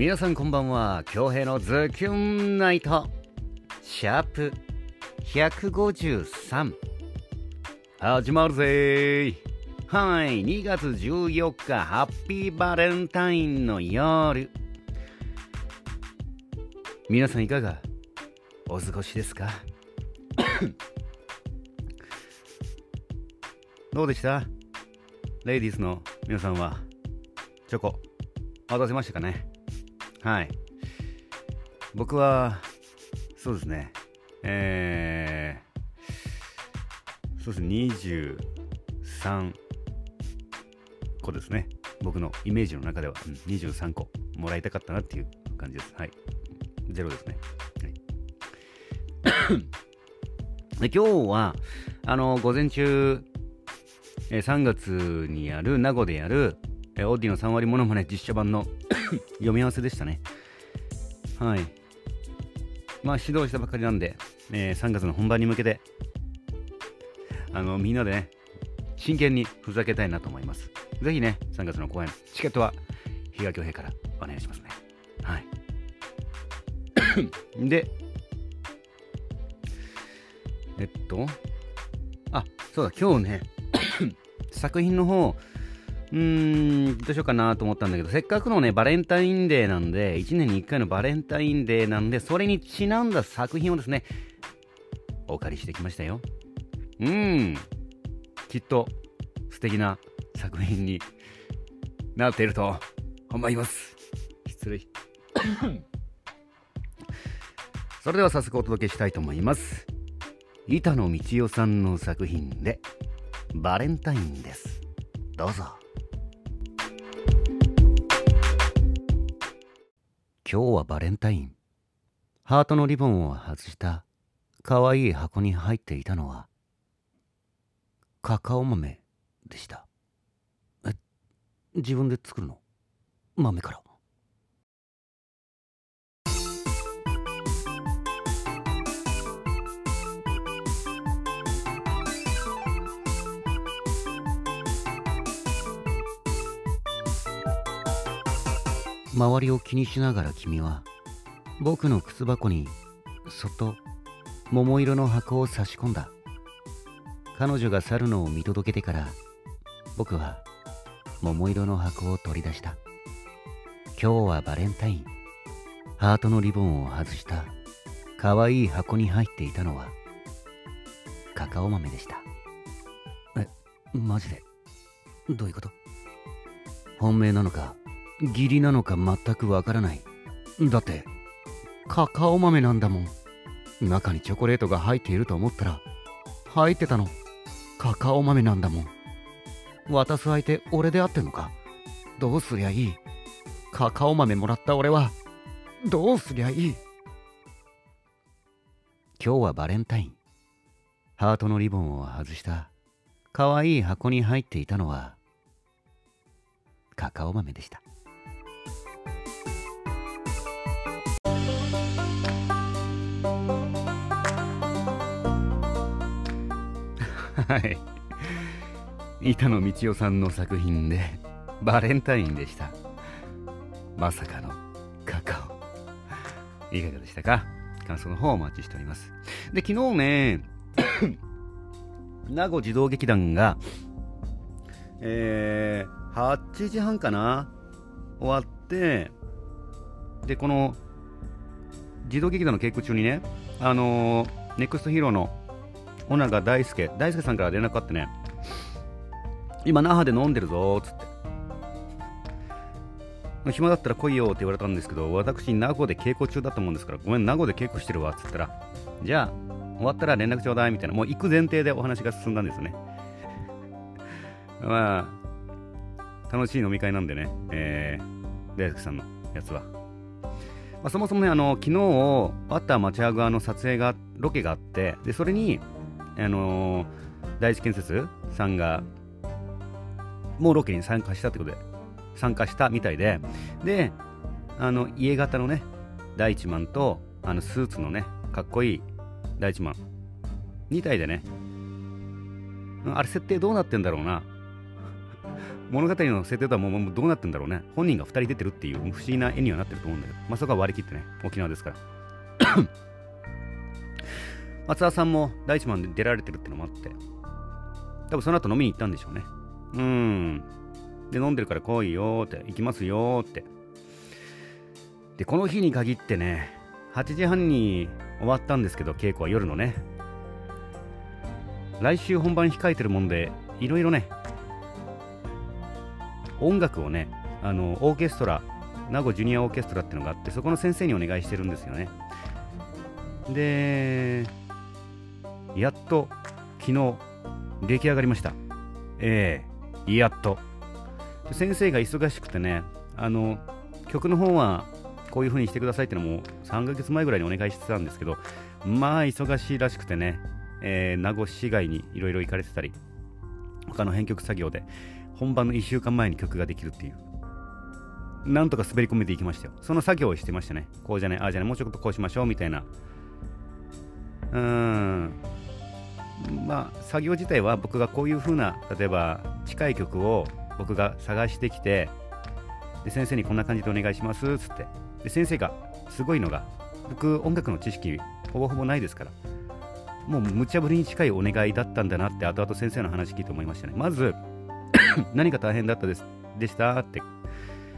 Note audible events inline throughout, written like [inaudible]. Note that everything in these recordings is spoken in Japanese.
皆さんこんばんは。恭平のズキュンナイト。シャープ153始まるぜはい。2月14日ハッピーバレンタインの夜。皆さんいかがお過ごしですか？[coughs] どうでした？レイディースの皆さんはチョコ渡せましたかね？はい。僕はそうですね。えー、そうですね。23個ですね。僕のイメージの中では、うん、23個もらいたかったなっていう感じです。はい。ゼロですね、はい、[coughs] で今日はあの午前中え3月にやる、名護でやる、えオーディの3割ものまね実写版の [coughs] 読み合わせでしたね。はい。まあ、指導したばかりなんで、えー、3月の本番に向けて、あの、みんなでね、真剣にふざけたいなと思います。ぜひね、3月の公演、チケットは、比嘉恭平からお願いしますね。はい。[coughs] で、えっと、あ、そうだ、今日ね、[coughs] 作品の方、うーん、どうしようかなと思ったんだけど、せっかくのね、バレンタインデーなんで、1年に1回のバレンタインデーなんで、それにちなんだ作品をですね、お借りしてきましたよ。うん、きっと素敵な作品になっていると思います。失礼。[coughs] それでは早速お届けしたいと思います。板野道代さんの作品で、バレンタインですどうぞ今日はバレンタイン。ハートのリボンを外した可愛い箱に入っていたのはカカオ豆でした。え自分で作るの？豆から。周りを気にしながら君は僕の靴箱にそっと桃色の箱を差し込んだ。彼女が去るのを見届けてから僕は桃色の箱を取り出した。今日はバレンタイン。ハートのリボンを外した。可愛い箱に入っていたのはカカオ豆でした。えマジで？どういうこと？本命なのか義理なのか全くわからない。だって、カカオ豆なんだもん。中にチョコレートが入っていると思ったら、入ってたの。カカオ豆なんだもん。渡す相手、俺であってんのか？どうすりゃいい？カカオ豆もらった俺は、どうすりゃいい？今日はバレンタイン。ハートのリボンを外した可愛い箱に入っていたのはカカオ豆でした。はい。板野道夫さんの作品で、バレンタインでした。まさかのカカオ。いかがでしたか？感想の方お待ちしております。で、昨日ね、[coughs] 名護児童劇団が、えー、8時半かな？終わって、で、この、児童劇団の稽古中にね、あのー、ネクストヒーローの小長大輔、大輔さんから連絡あってね、今、那覇で飲んでるぞーっつって。暇だったら来いよって言われたんですけど、私、名護で稽古中だったもんですから、ごめん、名護で稽古してるわっつったら、じゃあ、終わったら連絡ちょうだいみたいな、もう行く前提でお話が進んだんですよね。まあ、楽しい飲み会なんでね、えー、大輔さんのやつは。まあ、そもそもね、あの、昨日、あった町屋側の撮影が、ロケがあって、で、それに、あのー、第一建設さんが、もうロケに参加したってことで、参加したみたいで、で、あの、家型のね、第一マンと、あの、スーツのね、かっこいい第一マン、2体でね、あれ設定どうなってんだろうな。[laughs] 物語の設定とはもうどうなってんだろうね。本人が2人出てるっていう不思議な絵にはなってると思うんだけど、まあ、そこは割り切ってね、沖縄ですから。松田さんも第一番で出られてるってのもあって、多分その後飲みに行ったんでしょうね。うん。で、飲んでるから来いよって、行きますよって。で、この日に限ってね、8時半に終わったんですけど、稽古は夜のね。来週本番控えてるもんで、いろいろね、音楽をね、あの、オーケストラ、名護ジュニアオーケストラっていうのがあって、そこの先生にお願いしてるんですよね。で、やっと昨日出来上がりました。ええー、やっと。先生が忙しくてね、あの、曲の方はこういう風にしてくださいってのも3ヶ月前ぐらいにお願いしてたんですけど、まあ忙しいらしくてね、えー、名護市外にいろいろ行かれてたり、他の編曲作業で本番の1週間前に曲ができるっていう。なんとか滑り込めていきましたよ。その作業をしてましたね。こうじゃない、ああじゃない、もうちょっとこうしましょうみたいな。うーん。まあ、作業自体は僕がこういう風な、例えば近い曲を僕が探してきて、で先生にこんな感じでお願いしますっつって。で先生がすごいのが僕音楽の知識ほぼほぼないですからもう無茶ぶりに近いお願いだったんだなって後々先生の話聞いて思いましたね。まず [coughs] 何が大変だったですでしたって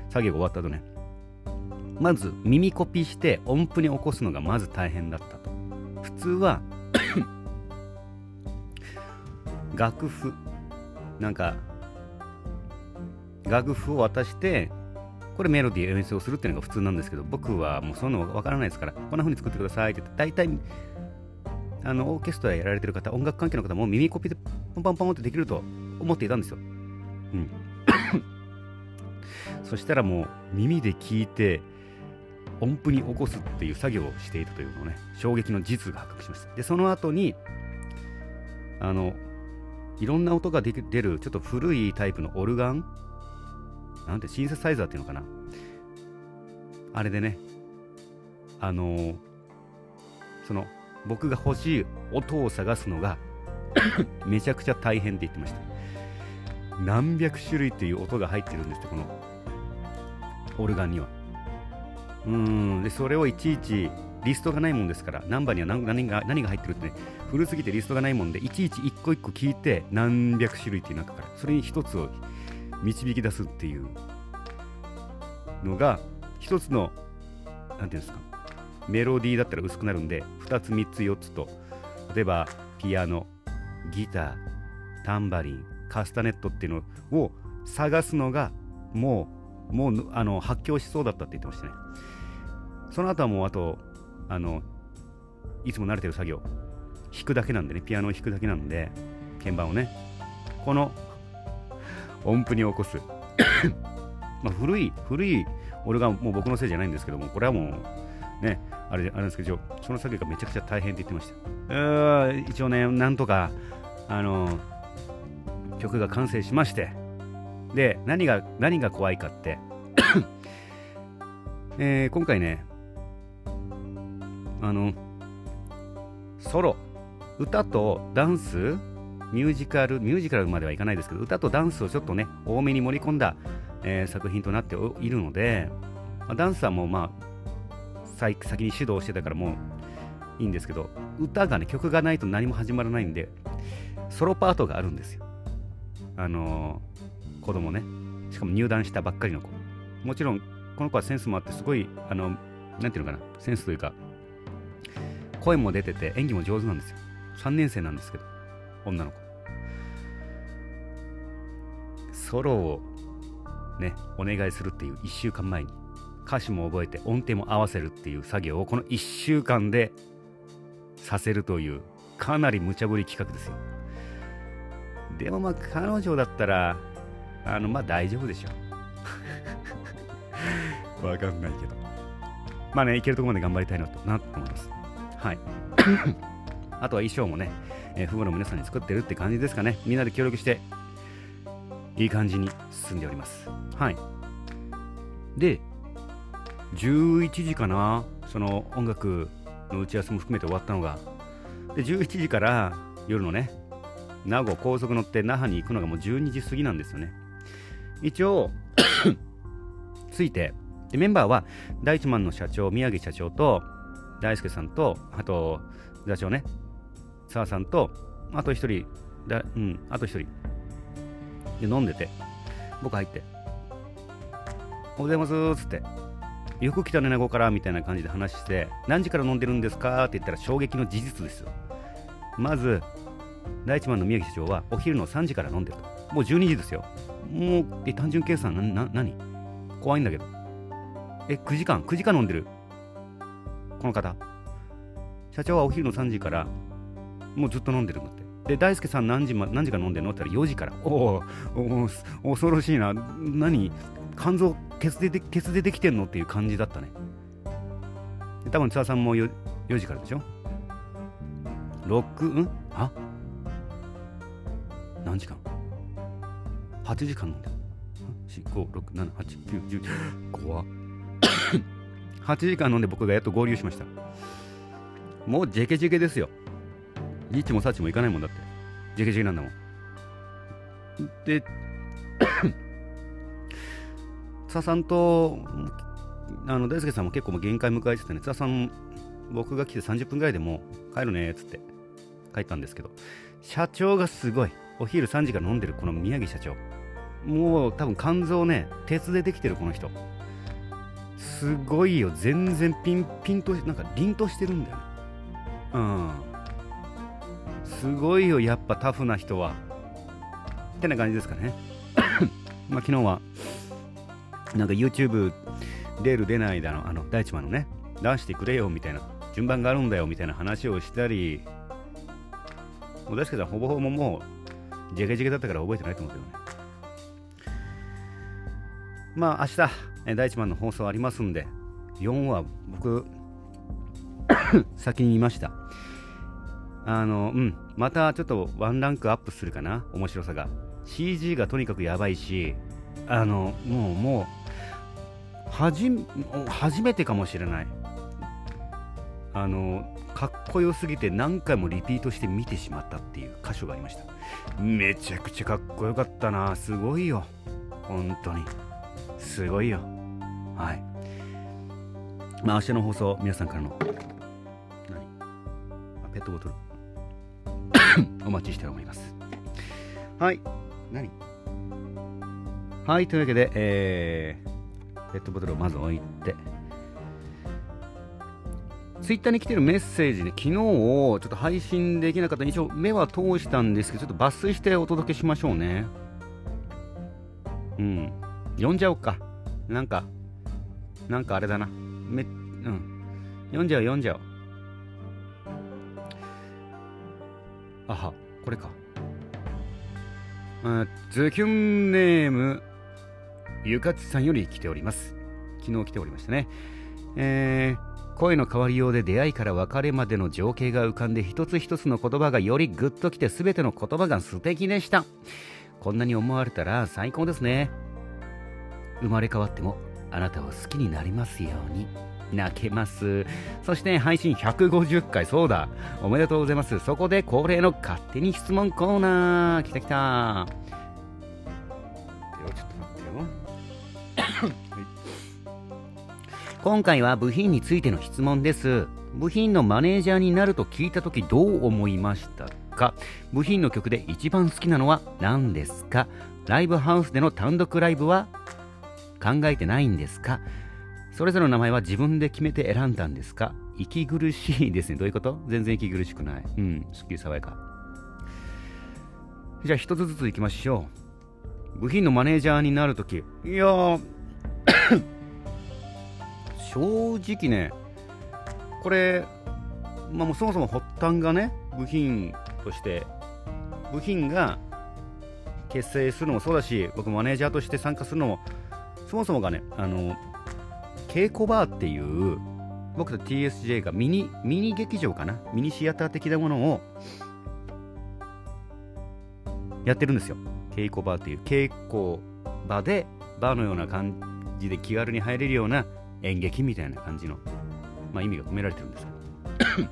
作業が終わった後ね。まず耳コピーして音符に起こすのがまず大変だったと。普通は楽譜なんか楽譜を渡してこれメロディー演奏するっていうのが普通なんですけど僕はもうそんなのわからないですからこんな風に作ってくださいって言って大体あのオーケストラやられてる方音楽関係の方も耳コピでポンポンポンってできると思っていたんですよ。うん。[coughs] そしたらもう耳で聞いて音符に起こすっていう作業をしていたというのをね衝撃の実が発覚しました。でその後にあのいろんな音が出るちょっと古いタイプのオルガン？なんてシンセサイザーっていうのかな？あれでね。あのー、その僕が欲しい音を探すのが [coughs] めちゃくちゃ大変って言ってました。何百種類っていう音が入ってるんですってこのオルガンには。うん。でそれをいちいちリストがないもんですからナンバーには何何が何が入ってるってね古すぎてリストがないもんでいちいち一個一個聞いて何百種類っていう中からそれに一つを導き出すっていうのが一つの何ていうんですかメロディーだったら薄くなるんで2つ3つ4つと例えばピアノギタータンバリンカスタネットっていうのを探すのがもうもうあの発狂しそうだったって言ってましたね。その後はもうあとあのいつも慣れてる作業。弾くだけなんでねピアノを弾くだけなんで鍵盤をね。この音符に起こす。[coughs] まあ古い古い俺がもう僕のせいじゃないんですけどもこれはもうねあれあれですけどその作業がめちゃくちゃ大変って言ってました。う一応ねなんとかあの曲が完成しましてで何が何が怖いかって [coughs] えー、今回ねあのソロ。歌とダンスミュージカル、ミュージカルまではいかないですけど、歌とダンスをちょっとね、多めに盛り込んだ、えー、作品となっているので、まあ、ダンスはもうまあ、先に指導してたからもういいんですけど、歌がね、曲がないと何も始まらないんで、ソロパートがあるんですよ。あのー、子供ね。しかも入団したばっかりの子。もちろん、この子はセンスもあって、すごい、あの、なんていうのかな、センスというか、声も出てて、演技も上手なんですよ。3年生なんですけど、女の子。ソロをね、お願いするっていう1週間前に歌詞も覚えて音程も合わせるっていう作業をこの1週間でさせるというかなり無茶ぶり企画ですよ。でもまあ彼女だったらあのまあ大丈夫でしょう。[laughs] わかんないけど。まあね、いけるとこまで頑張りたいなとなと思います。はい。あとは衣装もね、えー、父母の皆さんに作ってるって感じですかね。みんなで協力していい感じに進んでおります。はい。で、11時かな、その音楽の打ち合わせも含めて終わったのが。で、11時から夜のね、名護高速乗って那覇に行くのがもう12時過ぎなんですよね。一応 [coughs] ついてでメンバーは第一マンの社長宮城社長と大輔さんとあと座長ね澤さんとあと一人だうんあと一人。で飲んでて僕入って「おはようございます」っつって「よく来たね名護から」みたいな感じで話して「何時から飲んでるんですか?」って言ったら衝撃の事実ですよ。まず第一マンの宮城社長はお昼の3時から飲んでると。もう12時ですよ。もうえ単純計算なな何？怖いんだけど。え9時間？9時間飲んでる？この方。社長はお昼の3時からもうずっと飲んでるんだって。で大輔さん何時,、ま、何時から飲んでるの？って言ったら4時から。おお恐ろしいな。何肝臓ケツででケツでできてんの？っていう感じだったね。で多分津田さんも 4, 4時からでしょ？6ん？あ？何時間 ?8 時間飲んでる。4、5、6、7、8、9、10怖っ。8時間飲んで僕がやっと合流しました。もうジェケジェケですよ。リッチもサッチも行かないもんだって。ジェケジェケなんだもん。で [coughs] 津田さんとあの大輔さんも結構もう限界迎えててね津田さん僕が来て30分ぐらいでもう帰るねっつって帰ったんですけど社長がすごいお昼3時から飲んでるこの宮城社長。もう多分肝臓ね鉄でできてるこの人。すごいよ。全然ピンピンとなんか凛としてるんだよね。うんすごいよやっぱタフな人は。ってな感じですかね。[coughs] まあ昨日はなんか YouTube 出る出ないだのあの大地マンのね出してくれよみたいな順番があるんだよみたいな話をしたりもう大輔さんほぼほぼもうジェケジェケだったから覚えてないと思うけどね。まあ明日え第1番の放送ありますんで4話僕 [coughs] 先に見ましたあのうん。またちょっとワンランクアップするかな。面白さが。CG がとにかくやばいしあのもうもうはじ初めてかもしれない。あのかっこよすぎて何回もリピートして見てしまったっていう箇所がありました。めちゃくちゃかっこよかったな。すごいよ。本当に。すごいよ。はい。まあ明日の放送皆さんからの何？あペットボトル。[laughs] お待ちしておりますはい何？はいというわけでえー、ペットボトルをまず置いてツイッターに来てるメッセージね、昨日ちょっと配信できなかった一応目は通したんですけど、ちょっと抜粋してお届けしましょうね。うん。読んじゃおうか。なんか、なんかあれだな。め、うん。読んじゃう、読んじゃう。あは、これか。ズキュンネーム、ゆかつさんより来ております。昨日来ておりましたね。えー、声の変わりようで出会いから別れまでの情景が浮かんで一つ一つの言葉がよりグッときて全ての言葉が素敵でしたこんなに思われたら最高ですね生まれ変わってもあなたを好きになりますように泣けます。そして配信150回そうだ。おめでとうございます。そこで恒例の勝手に質問コーナー。きたきた。ちょっと待ってよ。今回は部品についての質問です。部品のマネージャーになると聞いた時どう思いましたか？部品の曲で一番好きなのは何ですか？ライブハウスでの単独ライブは考えてないんですか？それぞれの名前は自分で決めて選んだんですか？息苦しいですね。どういうこと？全然息苦しくない。うん、すっきり爽やか。じゃあ一つずついきましょう。部品のマネージャーになるとき、いやー [coughs] 正直ね、これ、まあ、もうそもそも発端がね、部品として、部品が結成するのもそうだし、僕マネージャーとして参加するのも、そもそもがね、あの、稽古バーっていう、僕と TSJ がミニ、ミニ劇場かな？ミニシアター的なものをやってるんですよ。稽古バーっていう稽古場でバーのような感じで気軽に入れるような演劇みたいな感じの、まあ、意味が込められてるんです [coughs]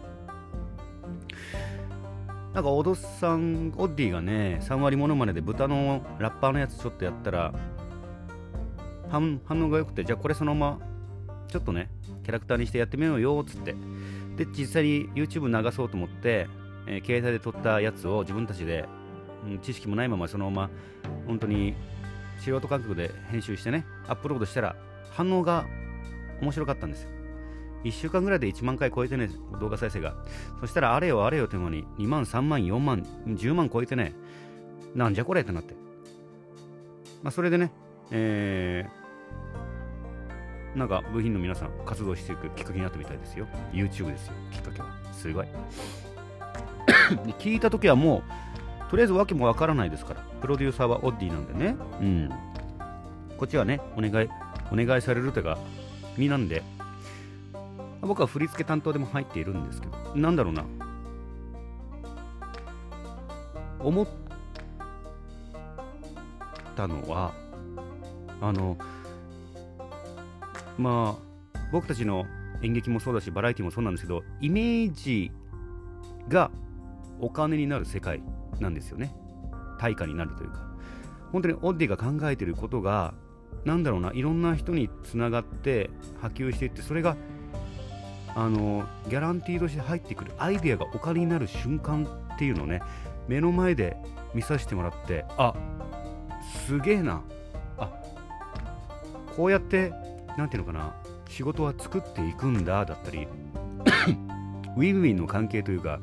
なんか、オドさん、オッディがね、3割ものまねで豚のラッパーのやつちょっとやったら、反反応が良くてじゃあこれそのままちょっとねキャラクターにしてやってみようよっつって。で実際に YouTube 流そうと思って、えー、携帯で撮ったやつを自分たちで、うん、知識もないままそのまま本当に素人感覚で編集してねアップロードしたら反応が面白かったんですよ。1週間ぐらいで1万回超えてね動画再生が。そしたらあれよあれよという間に2万3万4万10万超えてねなんじゃこれってなって。まあそれでねえー、なんか部品の皆さん活動していくきっかけになったみたいですよ。YouTube ですよ。きっかけは。すごい。[coughs] 聞いた時はもうとりあえず訳もわからないですから。プロデューサーはオッディなんでね。うん。こっちはねお願いお願いされるというか身なんで。僕は振り付け担当でも入っているんですけど。なんだろうな。思ったのはあのまあ僕たちの演劇もそうだしバラエティもそうなんですけどイメージがお金になる世界なんですよね。対価になるというか。本当にオッディが考えてることがなんだろうないろんな人につながって波及していってそれがあのギャランティーとして入ってくるアイデアがお金になる瞬間っていうのをね目の前で見させてもらってあすげえな。あこうやって何ていうのかな仕事は作っていくんだだったり [coughs] ウィンウィンの関係というか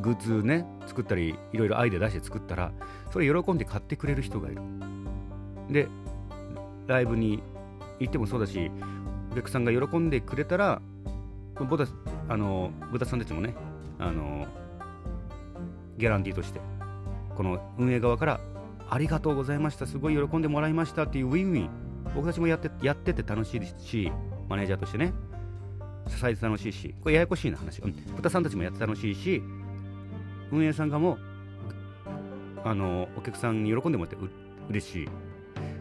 グッズね作ったりいろいろアイデア出して作ったらそれ喜んで買ってくれる人がいる。でライブに行ってもそうだしお客さんが喜んでくれたらボタあの豚さんたちもねあのギャランティーとしてこの運営側からありがとうございましたすごい喜んでもらいましたっていうウィンウィン僕たちもやってやってて楽しいですしマネージャーとしてね。支えて楽しいしこれややこしいな話、うん、豚さんたちもやって楽しいし運営さんがもあのお客さんに喜んでもらってう嬉しい。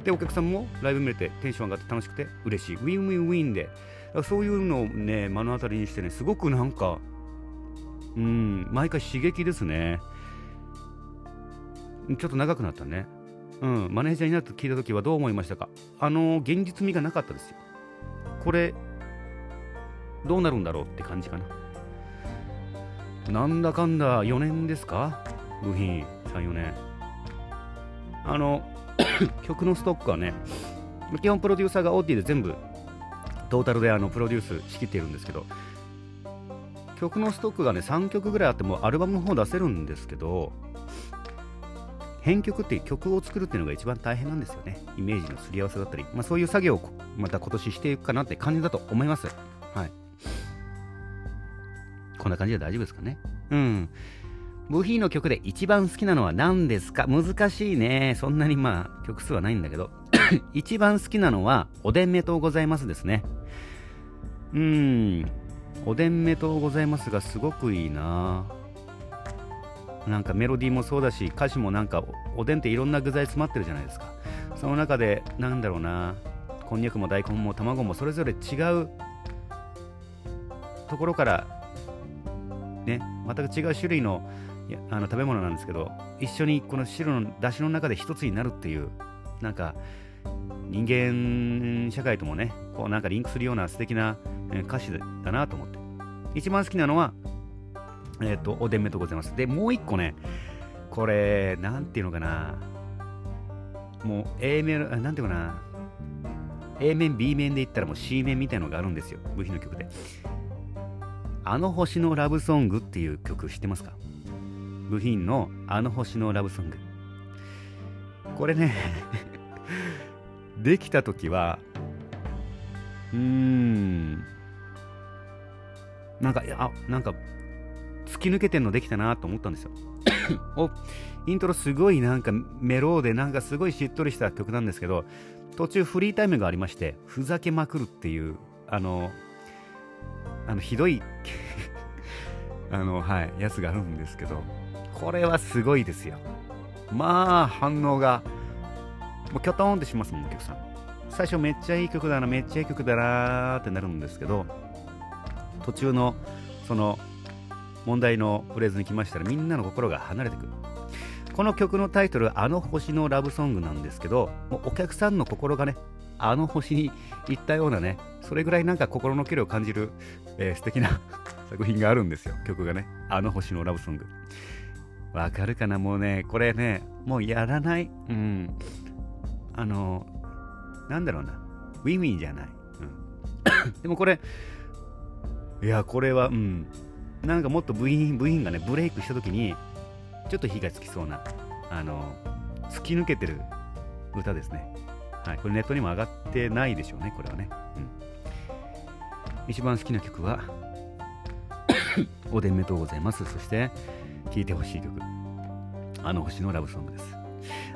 でお客さんもライブ見れてテンション上がって楽しくて嬉しい。ウィンウィンウィンで。そういうのをね目の当たりにしてねすごくなんかうん毎回刺激ですね。ちょっと長くなったね。うんマネージャーになって聞いた時はどう思いましたか？あの現実味がなかったですよ。これどうなるんだろうって感じかな。なんだかんだ4年ですか？部品34年。あの [coughs] 曲のストックはね、基本プロデューサーが OT で全部トータルであのプロデュース仕切っているんですけど、曲のストックがね、3曲ぐらいあってもアルバムの方出せるんですけど、編曲っていう曲を作るっていうのが一番大変なんですよね。イメージのすり合わせだったり、まあ、そういう作業をまた今年していくかなって感じだと思います。はい。こんな感じで大丈夫ですかね。うん。ブヒーの曲で一番好きなのは何ですか？難しいね。そんなにまあ曲数はないんだけど。[coughs] 一番好きなのは、おでんめとうございますですね。うん。おでんめとうございますがすごくいいなぁなんかメロディーもそうだし、歌詞もなんかおでんっていろんな具材詰まってるじゃないですか。その中で、なんだろうな、こんにゃくも大根も卵もそれぞれ違うところから、ね、全く違う種類のあの食べ物なんですけど一緒にこの汁の出汁の中で一つになるっていうなんか人間社会ともねこうなんかリンクするような素敵な歌詞だなと思って一番好きなのはえっ、ー、とおでんめとございます。でもう一個ねこれなんていうのかな。もう A 面なんていうかな。A 面 B 面で言ったらもう C 面みたいのがあるんですよ。部品の曲で。あの星のラブソングっていう曲知ってますか？部品のあの星のラブソング。これね [laughs] できた時は、うーん、なんか、あ、なんか、突き抜けてんのできたなと思ったんですよ。[coughs] お、イントロすごいなんかメローでなんかすごいしっとりした曲なんですけど、途中フリータイムがありまして、ふざけまくるっていう、あの、あの、ひどい [laughs] あの、はい、やつがあるんですけど、これはすごいですよ。まあ、反応が、もうキョトンってしますもん、お客さん。最初めっちゃいい曲だな、めっちゃいい曲だなってなるんですけど、途中の、その、問題のフレーズに来ましたらみんなの心が離れてく。る。この曲のタイトル「あの星のラブソング」なんですけどお客さんの心がねあの星に行ったようなねそれぐらいなんか心の距離を感じる、えー、素敵な [laughs] 作品があるんですよ。曲がねあの星のラブソング。わかるかな？もうねこれねもうやらない。うん。あのなんだろうな。ウィンウィンじゃない、うん、[coughs] でもこれいやこれはうん。なんかもっと部員部員がねブレイクした時にちょっと火がつきそうなあの突き抜けてる歌ですね。はいこれネットにも上がってないでしょうねこれはね、うん、一番好きな曲はおでんめとうございます。そして聴いてほしい曲。あの星のラブソングです。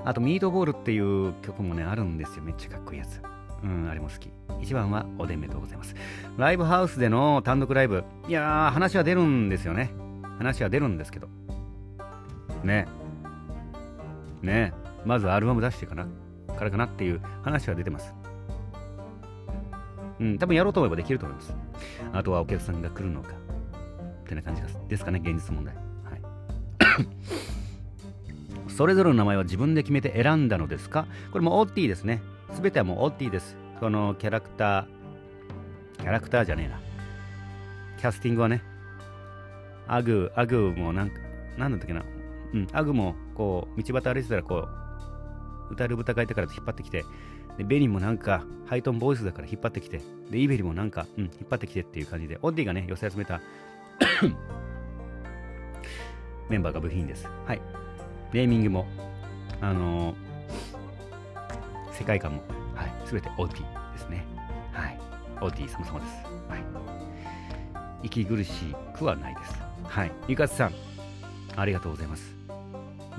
あとミートボールっていう曲もねあるんですよ。めっちゃかっこいいやつ。うんあれも好き。一番はおでんめとうございます。ライブハウスでの単独ライブ。いやー話は出るんですよね。話は出るんですけど。ね。ね。まずアルバム出してかなからかなっていう話は出てます。うん多分やろうと思えばできると思います。あとはお客さんが来るのか。ってな感じですかね現実問題。はい。[coughs] それぞれの名前は自分で決めて選んだのですか？これもオッティですね。すべてはもうオッティです。このキャラクターキャラクターじゃねえな。キャスティングはねアグアグもなんかなんだったっけな。うん、アグもこう道端歩いてたらこう歌える豚書いてから引っ張ってきてでベニーもなんかハイトンボイスだから引っ張ってきてでイベリもなんか、うん、引っ張ってきてっていう感じでオッディがね寄せ集めた [coughs] メンバーが部品です。はい。ネーミングもあのー、世界観もはい全てオッディですねはいオッディ様々ですはい息苦しくはないですはいゆかつさんありがとうございます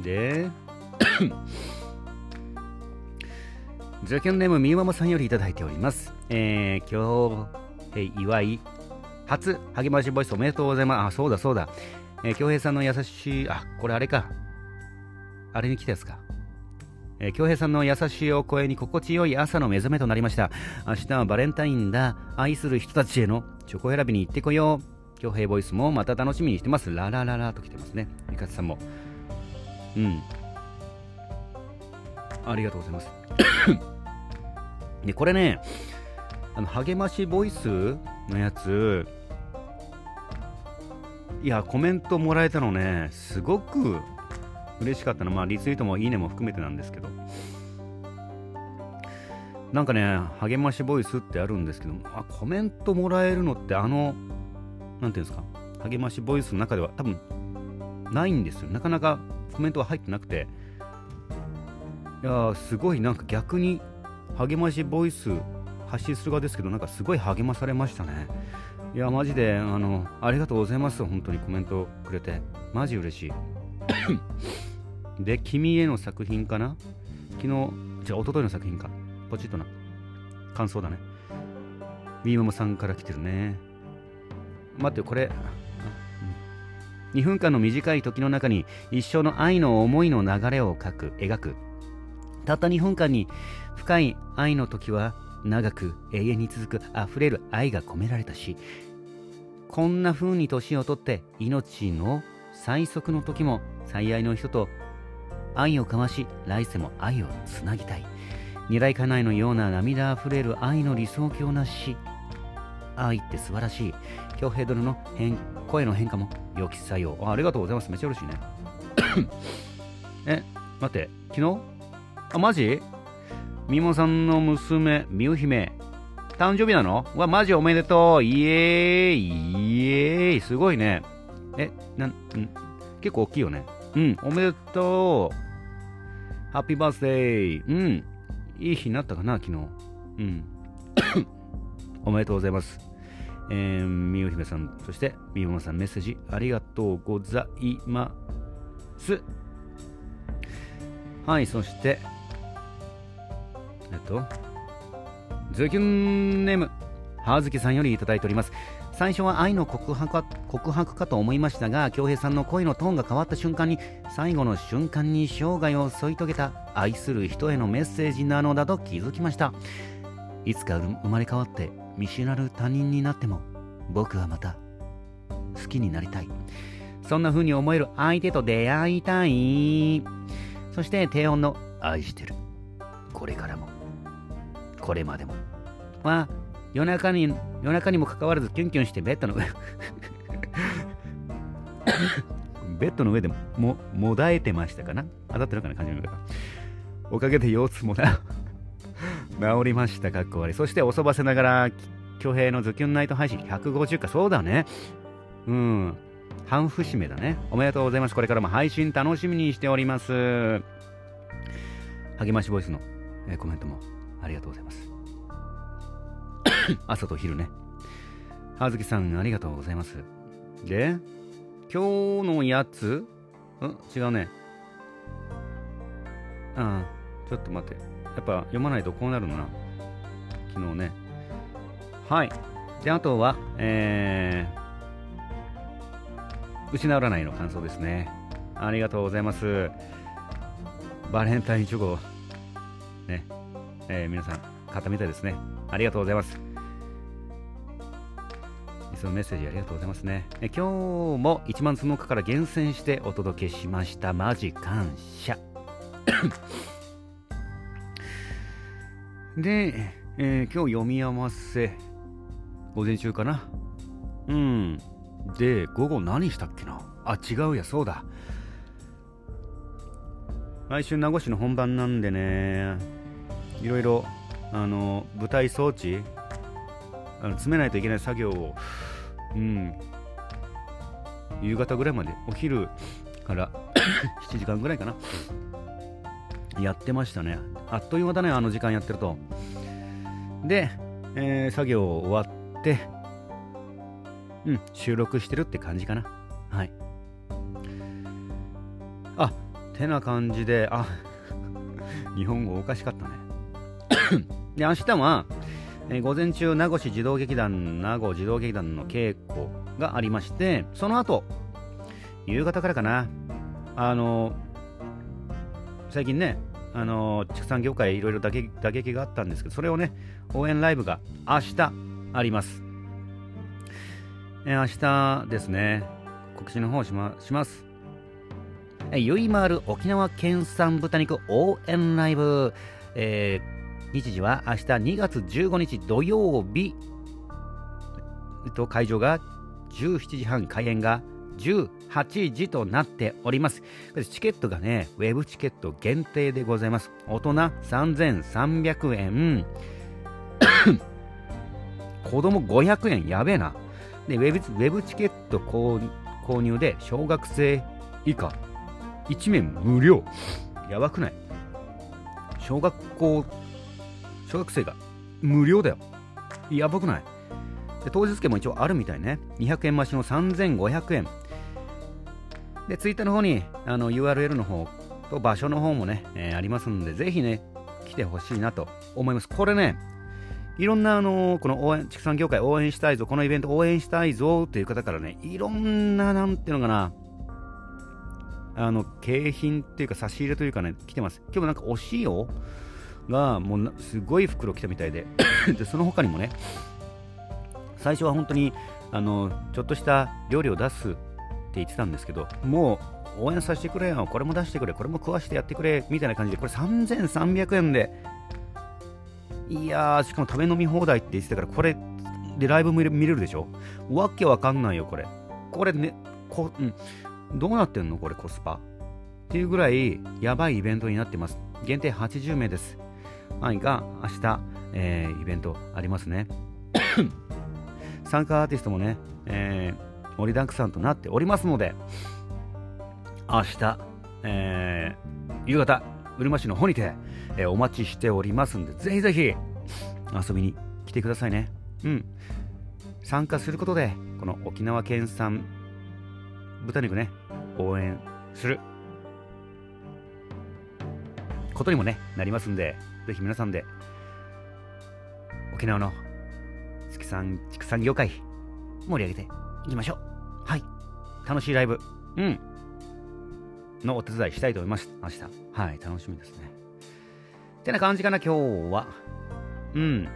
で、ズキュンネームみゆままさんよりいただいております。えー、今日、え祝い、初励ましボイスおめでとうございます。あ、そうだそうだ。えー、京平さんの優しい、あ、これあれか。あれに来たやつか。えー、京平さんの優しいお声に心地よい朝の目覚めとなりました。明日はバレンタインだ。愛する人たちへのチョコ選びに行ってこよう。京平ボイスもまた楽しみにしてます。ララララと来てますね。みかつさんも。うんありがとうございます [coughs] でこれねあの励ましボイスのやついやコメントもらえたのねすごく嬉しかったのはまあリツイートもいいねも含めてなんですけど。なんかね励ましボイスってあるんですけどあコメントもらえるのってあの何ていうんですか励ましボイスの中では多分ないんですよ。なかなかコメントは入ってなくて。いやすごいなんか逆に励ましボイス発信する側ですけどなんかすごい励まされましたね。いやマジであのありがとうございます。本当にコメントくれて。マジ嬉しい。で君への作品かな？昨日じゃあ一昨日の作品か。ポチッとな。感想だね。ビーマモさんから来てるね。待ってこれ。2分間の短い時の中に一生の愛の思いの流れを描く描く。たった2分間に深い愛の時は長く永遠に続く溢れる愛が込められたしこんな風に年をとって命の最速の時も最愛の人と愛を交わし来世も愛をつなぎたい。二来家内のような涙あふれる愛の理想郷なし。愛って素晴らしい。京平殿の変声の変化も良き作用あ。ありがとうございます。めちゃ嬉しいね。え、待って、昨日？あ、マジ？みもさんの娘、みゆ姫、誕生日なの？わ、マジおめでとう。イエーイ。イエーイ。すごいね。え、なん、ん。結構大きいよね。うん、おめでとう。ハッピーバースデーうん、いい日になったかな、昨日。うん。[coughs] おめでとうございます。えー、みゆひめさん、そしてみゆまさん、メッセージありがとうございます。はい、そして、えっと、ズキュンネーム、はずきさんよりいただいております。最初は愛の告白か告白かと思いましたが、恭平さんの声のトーンが変わった瞬間に、最後の瞬間に生涯を添い遂げた愛する人へのメッセージなのだと気づきました。いつか生まれ変わって見知らぬ他人になっても僕はまた好きになりたいそんな風に思える相手と出会いたいそして低音の愛してる。これからも。これまでも。は、夜中に、夜中にもかかわらずキュンキュンしてベッドの上。[laughs] ベッドの上でもももだえてましたかな？当たってるかな？感じの方。おかげで腰痛もな治りました。かっこ悪い。そしておそばせながら挙兵のズキュンナイト配信150か。そうだね。うん。半節目だね。おめでとうございます。これからも配信楽しみにしております。励ましボイスの、えーコメントもありがとうございます [laughs] 朝と昼ね。葉月さんありがとうございます。で今日のやつ？ん？違うね。ああちょっと待って。やっぱ読まないとこうなるのな。昨日ね。はい。であとはえー、失わないの感想ですね。ありがとうございます。バレンタインチョコね、えー皆さん買ったみたいですね。ありがとうございます。いつもメッセージありがとうございますね。え今日も1万その中から厳選してお届けしました。マジ感謝。で、えー今日読み合わせ、午前中かな。うん。で、午後何したっけなあ、違うや、そうだ。来週名護市の本番なんでね、いろいろ、あの、舞台装置、あの詰めないといけない作業を、うん、夕方ぐらいまで、お昼から [coughs] 7時間ぐらいかな、やってましたね。あっという間だね、あの時間やってると。で、えー作業終わって、うん、収録してるって感じかな。はい。あ、てな感じで、あ、日本語おかしかったね。[coughs] で、明日は、えー午前中名護市児童劇団名護児童劇団の稽古がありましてその後夕方からかな。あの最近ねあの畜産業界いろいろ打撃があったんですけどそれをね応援ライブが明日あります、えー明日ですね告知の方しまします。えゆいまる沖縄県産豚肉応援ライブ、えー日時は明日2月15日土曜日、えっと、会場が17時半開演が18時となっております。チケットがねウェブチケット限定でございます。大人3300円。[coughs] 子供500円。やべえな。でウェブウェブチケット購入で小学生以下。1面無料。やばくない？小学校小学生が無料だよ。やばくない。で当日券も一応あるみたいね。200円増しの3500円。でツイッターの方にあの URL の方と場所の方もね、えーありますのでぜひね来てほしいなと思います。これねいろんなあのこの応援畜産業界応援したいぞこのイベント応援したいぞという方からねいろんななんていうのかなあの景品っていうか差し入れというかね来てます。今日もなんかお塩がもうすごい袋来たみたいで。[coughs] でその他にもね最初は本当にあのちょっとした料理を出すって言ってたんですけどもう応援させてくれよこれも出してくれこれも食わしてやってくれみたいな感じでこれ3300円でいやーしかも食べ飲み放題って言ってたからこれでライブも見れるでしょ？わけわかんないよこれ。これねこ、うん、どうなってんの？これコスパ。っていうぐらいやばいイベントになってます。限定80名です。はいが明日、えーイベントありますね。[coughs] 参加アーティストもね、えー盛りだくさんとなっておりますので明日、えー夕方うるま市の方にて、えーお待ちしておりますんでぜひぜひ遊びに来てくださいね。うん。参加することでこの沖縄県産豚肉ね応援することにもねなりますんでぜひ皆さんで沖縄の畜産畜産業界盛り上げていきましょう。はい。楽しいライブ。うん。のお手伝いしたいと思います明日はい。楽しみですね。てな感じかな今日は。うん。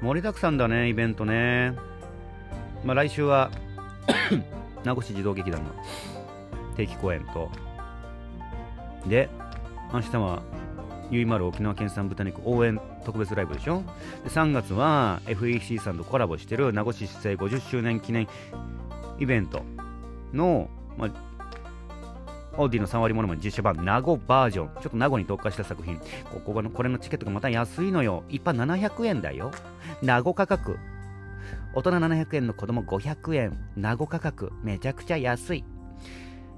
盛りだくさんだねイベントね。まあ来週は [coughs] 名護市児童劇団の定期公演と。で明日はゆいまる沖縄県産豚肉応援特別ライブでしょ？で3月は FEC さんとコラボしてる名護市市政50周年記念イベントの、まあ、オーディの3割ものまね実写版名護バージョン。ちょっと名護に特化した作品。ここのこれのチケットがまた安いのよ。一般700円だよ。名護価格。大人700円の子供500円。名護価格。めちゃくちゃ安い。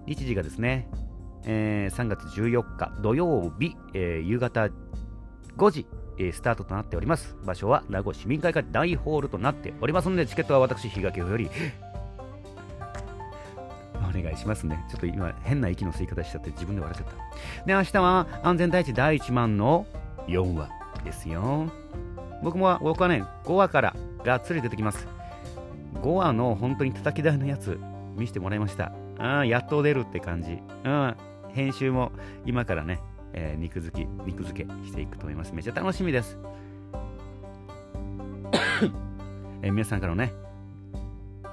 日時がですね、えー、3月14日土曜日、えー、夕方5時、えー、スタートとなっております場所は名護市民会館大ホールとなっておりますのでチケットは私日掛より [laughs] お願いしますね。ちょっと今、変な息の吸い方しちゃって自分で笑っちゃった。で、明日は安全第一第1万の4話ですよ。僕も、僕はね、5話からがっつり出てきます。5話の本当に叩き台のやつ見せてもらいました。あやっと出るって感じ。うん、編集も今からね、えー、肉付き、肉付けしていくと思います。めっちゃ楽しみです。[coughs] えー、皆さんからのね、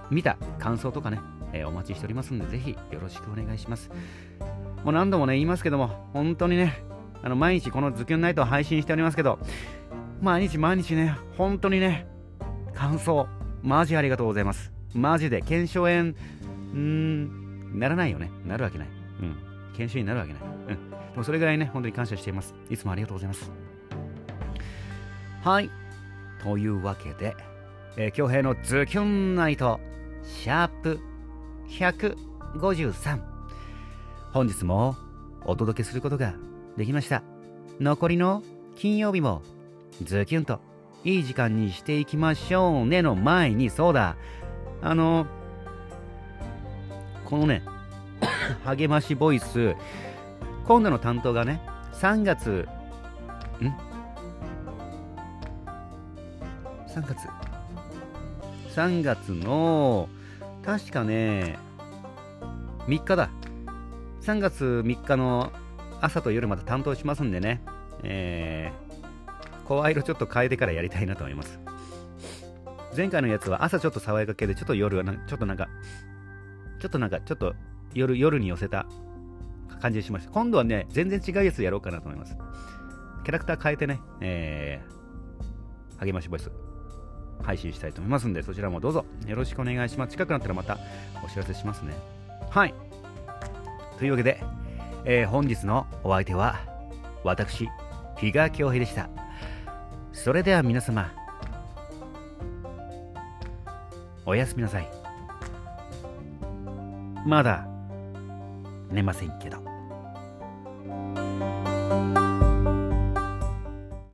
見た感想とかね、えー、お待ちしておりますので、ぜひよろしくお願いします。もう何度もね、言いますけども、本当にね、あの毎日このズキュンナイトを配信しておりますけど、毎日毎日ね、本当にね、感想、マジありがとうございます。マジで、検証炎、うーん、ならないよね。なるわけない。うん。研修になるわけない。うん。でもそれぐらいね、本当に感謝しています。いつもありがとうございます。はい。というわけで、えー、京平のズキュンナイト、シャープ153。本日もお届けすることができました。残りの金曜日もズキュンといい時間にしていきましょうねの前に、そうだ、あの、このね、励ましボイス、今度の担当がね、3月、ん ?3 月 ?3 月の、確かね、3日だ。3月3日の朝と夜また担当しますんでね、えー、声色ちょっと変えてからやりたいなと思います。前回のやつは朝ちょっと爽やか系で、ちょっと夜はな、ちょっとなんか、ちょっとなんか、ちょっと夜、夜に寄せた感じにしました。今度はね、全然違うやつやろうかなと思います。キャラクター変えてね、えー、励ましボイス配信したいと思いますんで、そちらもどうぞよろしくお願いします。近くなったらまたお知らせしますね。はい。というわけで、えー、本日のお相手は、私、比嘉恭平でした。それでは皆様、おやすみなさい。まだ寝ませんけど。